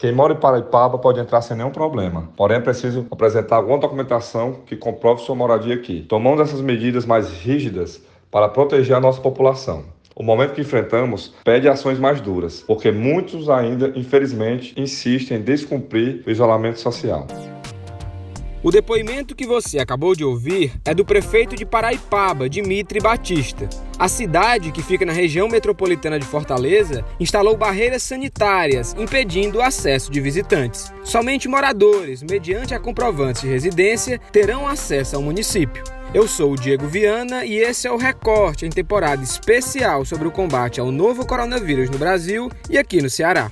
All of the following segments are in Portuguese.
Quem mora em Paraipaba pode entrar sem nenhum problema, porém é preciso apresentar alguma documentação que comprove sua moradia aqui. Tomando essas medidas mais rígidas para proteger a nossa população. O momento que enfrentamos pede ações mais duras, porque muitos ainda, infelizmente, insistem em descumprir o isolamento social. O depoimento que você acabou de ouvir é do prefeito de Paraipaba, Dimitri Batista. A cidade, que fica na região metropolitana de Fortaleza, instalou barreiras sanitárias impedindo o acesso de visitantes. Somente moradores, mediante a comprovantes de residência, terão acesso ao município. Eu sou o Diego Viana e esse é o Recorte em temporada especial sobre o combate ao novo coronavírus no Brasil e aqui no Ceará.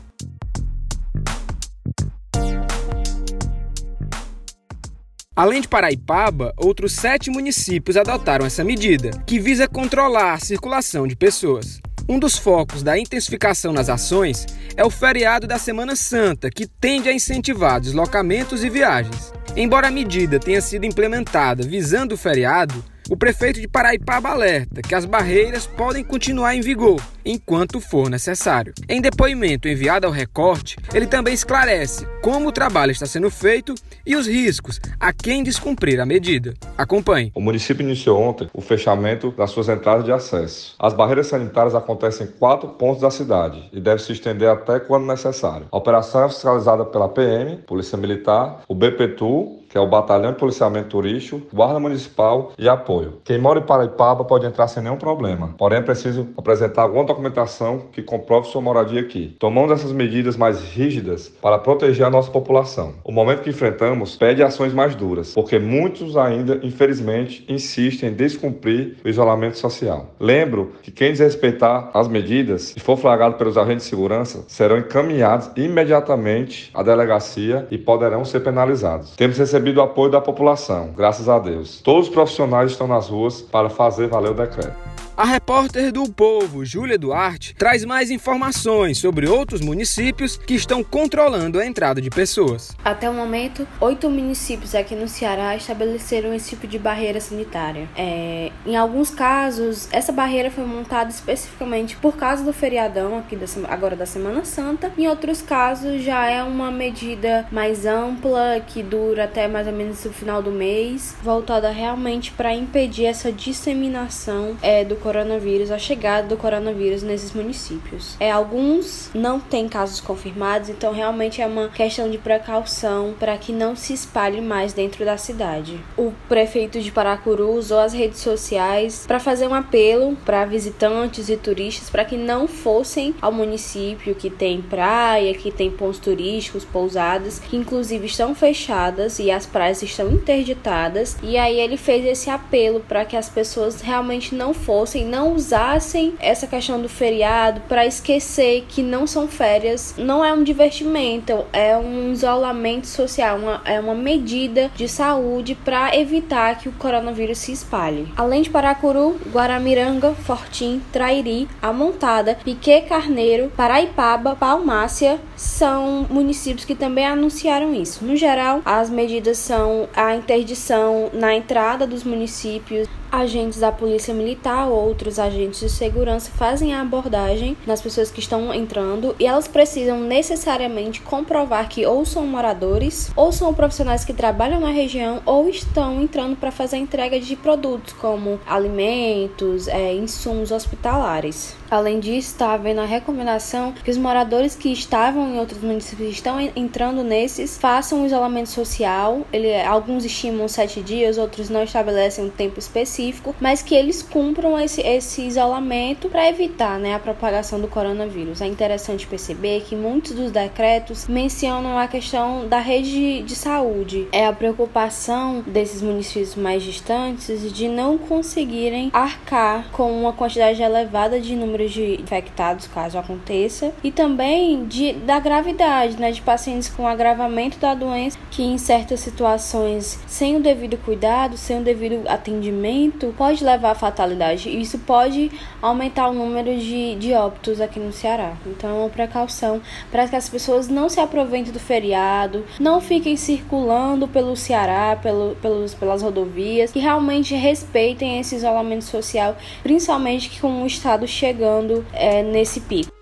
Além de Paraipaba, outros sete municípios adotaram essa medida, que visa controlar a circulação de pessoas. Um dos focos da intensificação nas ações é o feriado da Semana Santa, que tende a incentivar deslocamentos e viagens. Embora a medida tenha sido implementada visando o feriado, o prefeito de Paraipaba alerta que as barreiras podem continuar em vigor enquanto for necessário. Em depoimento enviado ao recorte, ele também esclarece como o trabalho está sendo feito e os riscos a quem descumprir a medida. Acompanhe. O município iniciou ontem o fechamento das suas entradas de acesso. As barreiras sanitárias acontecem em quatro pontos da cidade e devem se estender até quando necessário. A operação é fiscalizada pela PM, Polícia Militar, o BPTU que é o Batalhão de Policiamento Turístico, Guarda Municipal e Apoio. Quem mora em Paraipaba pode entrar sem nenhum problema, porém é preciso apresentar alguma documentação que comprove sua moradia aqui. Tomando essas medidas mais rígidas para proteger a nossa população. O momento que enfrentamos pede ações mais duras, porque muitos ainda, infelizmente, insistem em descumprir o isolamento social. Lembro que quem desrespeitar as medidas e for flagrado pelos agentes de segurança serão encaminhados imediatamente à delegacia e poderão ser penalizados. Temos recebido recebido o apoio da população, graças a Deus. Todos os profissionais estão nas ruas para fazer valer o decreto. A repórter do Povo, Júlia Duarte, traz mais informações sobre outros municípios que estão controlando a entrada de pessoas. Até o momento, oito municípios aqui no Ceará estabeleceram esse tipo de barreira sanitária. É, em alguns casos, essa barreira foi montada especificamente por causa do feriadão aqui da, agora da Semana Santa. Em outros casos, já é uma medida mais ampla que dura até mais ou menos o final do mês, voltada realmente para impedir essa disseminação é, do coronavírus, a chegada do coronavírus nesses municípios. É, alguns não têm casos confirmados, então realmente é uma questão de precaução para que não se espalhe mais dentro da cidade. O prefeito de Paracuru usou as redes sociais para fazer um apelo para visitantes e turistas para que não fossem ao município que tem praia, que tem pontos turísticos, pousadas, que inclusive estão fechadas e as praias estão interditadas. E aí ele fez esse apelo para que as pessoas realmente não fossem não usassem essa questão do feriado para esquecer que não são férias, não é um divertimento, é um isolamento social, uma, é uma medida de saúde para evitar que o coronavírus se espalhe. Além de Paracuru, Guaramiranga, Fortim, Trairi, Amontada, Piquet Carneiro, Paraipaba, Palmácia são municípios que também anunciaram isso. No geral, as medidas são a interdição na entrada dos municípios, agentes da Polícia Militar ou outros agentes de segurança fazem a abordagem nas pessoas que estão entrando e elas precisam necessariamente comprovar que ou são moradores, ou são profissionais que trabalham na região, ou estão entrando para fazer a entrega de produtos como alimentos, é, insumos hospitalares. Além disso, está havendo a recomendação que os moradores que estavam em outros municípios estão entrando nesses façam o isolamento social. Ele, alguns estimam sete dias, outros não estabelecem um tempo específico, mas que eles cumpram esse, esse isolamento para evitar né, a propagação do coronavírus. É interessante perceber que muitos dos decretos mencionam a questão da rede de, de saúde. É a preocupação desses municípios mais distantes de não conseguirem arcar com uma quantidade elevada de número número de infectados, caso aconteça, e também de, da gravidade, né, de pacientes com agravamento da doença, que em certas situações, sem o devido cuidado, sem o devido atendimento, pode levar à fatalidade. E isso pode aumentar o número de, de óbitos aqui no Ceará. Então, é uma precaução para que as pessoas não se aproveitem do feriado, não fiquem circulando pelo Ceará, pelo, pelos, pelas rodovias, e realmente respeitem esse isolamento social, principalmente com o Estado chegando chegando é, nesse pico.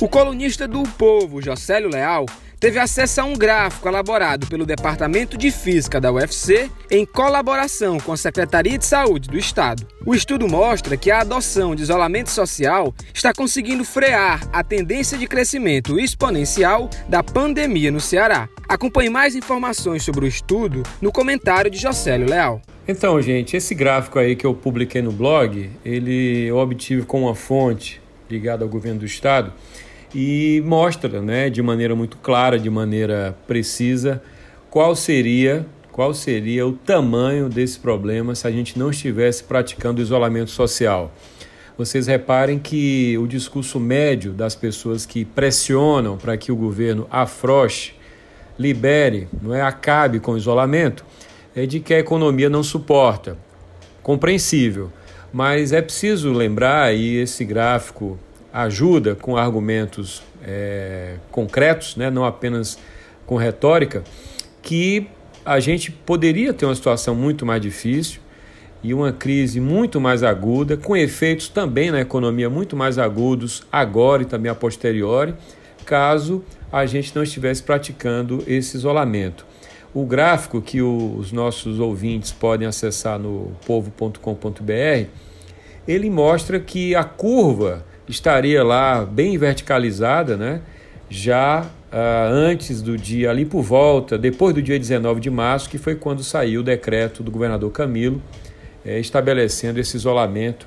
O colunista do Povo, Jocélio Leal, teve acesso a um gráfico elaborado pelo Departamento de Física da UFC em colaboração com a Secretaria de Saúde do Estado. O estudo mostra que a adoção de isolamento social está conseguindo frear a tendência de crescimento exponencial da pandemia no Ceará. Acompanhe mais informações sobre o estudo no comentário de Jocélio Leal. Então, gente, esse gráfico aí que eu publiquei no blog, ele eu obtive com uma fonte ligada ao governo do estado e mostra, né, de maneira muito clara, de maneira precisa, qual seria qual seria o tamanho desse problema se a gente não estivesse praticando isolamento social. Vocês reparem que o discurso médio das pessoas que pressionam para que o governo afroche, libere, não é acabe com o isolamento, é de que a economia não suporta. Compreensível, mas é preciso lembrar e esse gráfico ajuda com argumentos é, concretos, né, não apenas com retórica, que a gente poderia ter uma situação muito mais difícil e uma crise muito mais aguda, com efeitos também na economia muito mais agudos agora e também a posteriori, caso a gente não estivesse praticando esse isolamento. O gráfico que os nossos ouvintes podem acessar no povo.com.br, ele mostra que a curva estaria lá bem verticalizada, né? já uh, antes do dia, ali por volta, depois do dia 19 de março, que foi quando saiu o decreto do governador Camilo eh, estabelecendo esse isolamento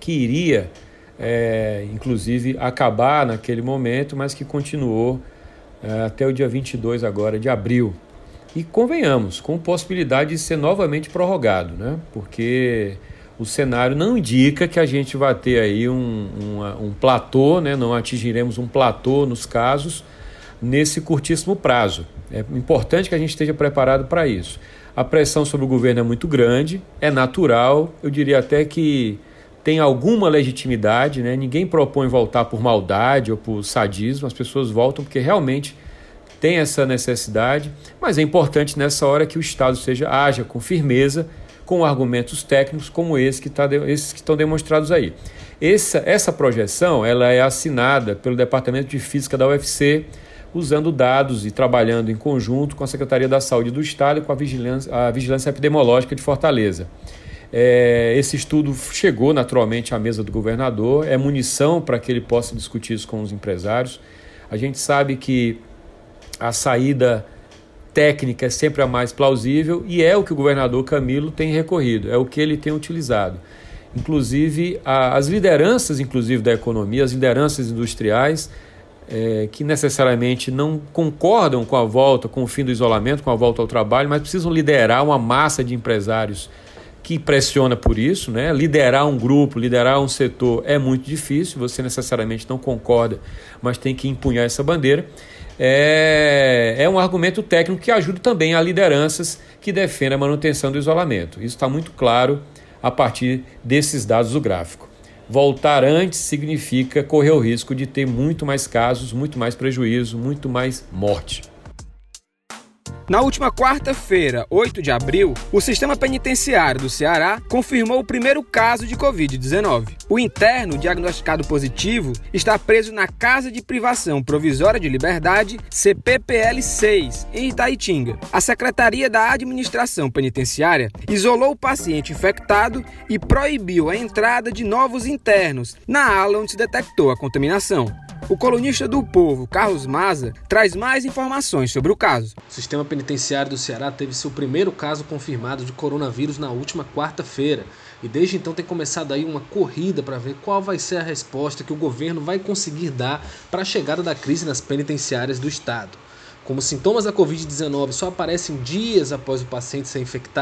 que iria, eh, inclusive, acabar naquele momento, mas que continuou eh, até o dia 22 agora de abril. E convenhamos, com possibilidade de ser novamente prorrogado, né? porque o cenário não indica que a gente vai ter aí um, um, um platô, né? não atingiremos um platô nos casos nesse curtíssimo prazo. É importante que a gente esteja preparado para isso. A pressão sobre o governo é muito grande, é natural, eu diria até que tem alguma legitimidade, né? ninguém propõe voltar por maldade ou por sadismo, as pessoas voltam porque realmente tem essa necessidade, mas é importante nessa hora que o Estado seja haja com firmeza com argumentos técnicos como esse que tá, esses que estão demonstrados aí. Essa, essa projeção ela é assinada pelo Departamento de Física da UFC, usando dados e trabalhando em conjunto com a Secretaria da Saúde do Estado e com a Vigilância, a Vigilância Epidemiológica de Fortaleza. É, esse estudo chegou naturalmente à mesa do governador, é munição para que ele possa discutir isso com os empresários. A gente sabe que a saída técnica é sempre a mais plausível e é o que o governador Camilo tem recorrido, é o que ele tem utilizado. Inclusive, a, as lideranças, inclusive da economia, as lideranças industriais, é, que necessariamente não concordam com a volta, com o fim do isolamento, com a volta ao trabalho, mas precisam liderar uma massa de empresários que pressiona por isso, né? Liderar um grupo, liderar um setor é muito difícil, você necessariamente não concorda, mas tem que empunhar essa bandeira é, é um argumento técnico que ajuda também a lideranças que defendem a manutenção do isolamento. Isso está muito claro a partir desses dados do gráfico. Voltar antes significa correr o risco de ter muito mais casos, muito mais prejuízo, muito mais morte. Na última quarta-feira, 8 de abril, o sistema penitenciário do Ceará confirmou o primeiro caso de Covid-19. O interno, diagnosticado positivo, está preso na Casa de Privação Provisória de Liberdade, CPPL 6, em Itaitinga. A Secretaria da Administração Penitenciária isolou o paciente infectado e proibiu a entrada de novos internos na ala onde se detectou a contaminação. O colunista do Povo, Carlos Maza, traz mais informações sobre o caso. O sistema penitenciário do Ceará teve seu primeiro caso confirmado de coronavírus na última quarta-feira. E desde então tem começado aí uma corrida para ver qual vai ser a resposta que o governo vai conseguir dar para a chegada da crise nas penitenciárias do estado. Como sintomas da Covid-19 só aparecem dias após o paciente ser infectado,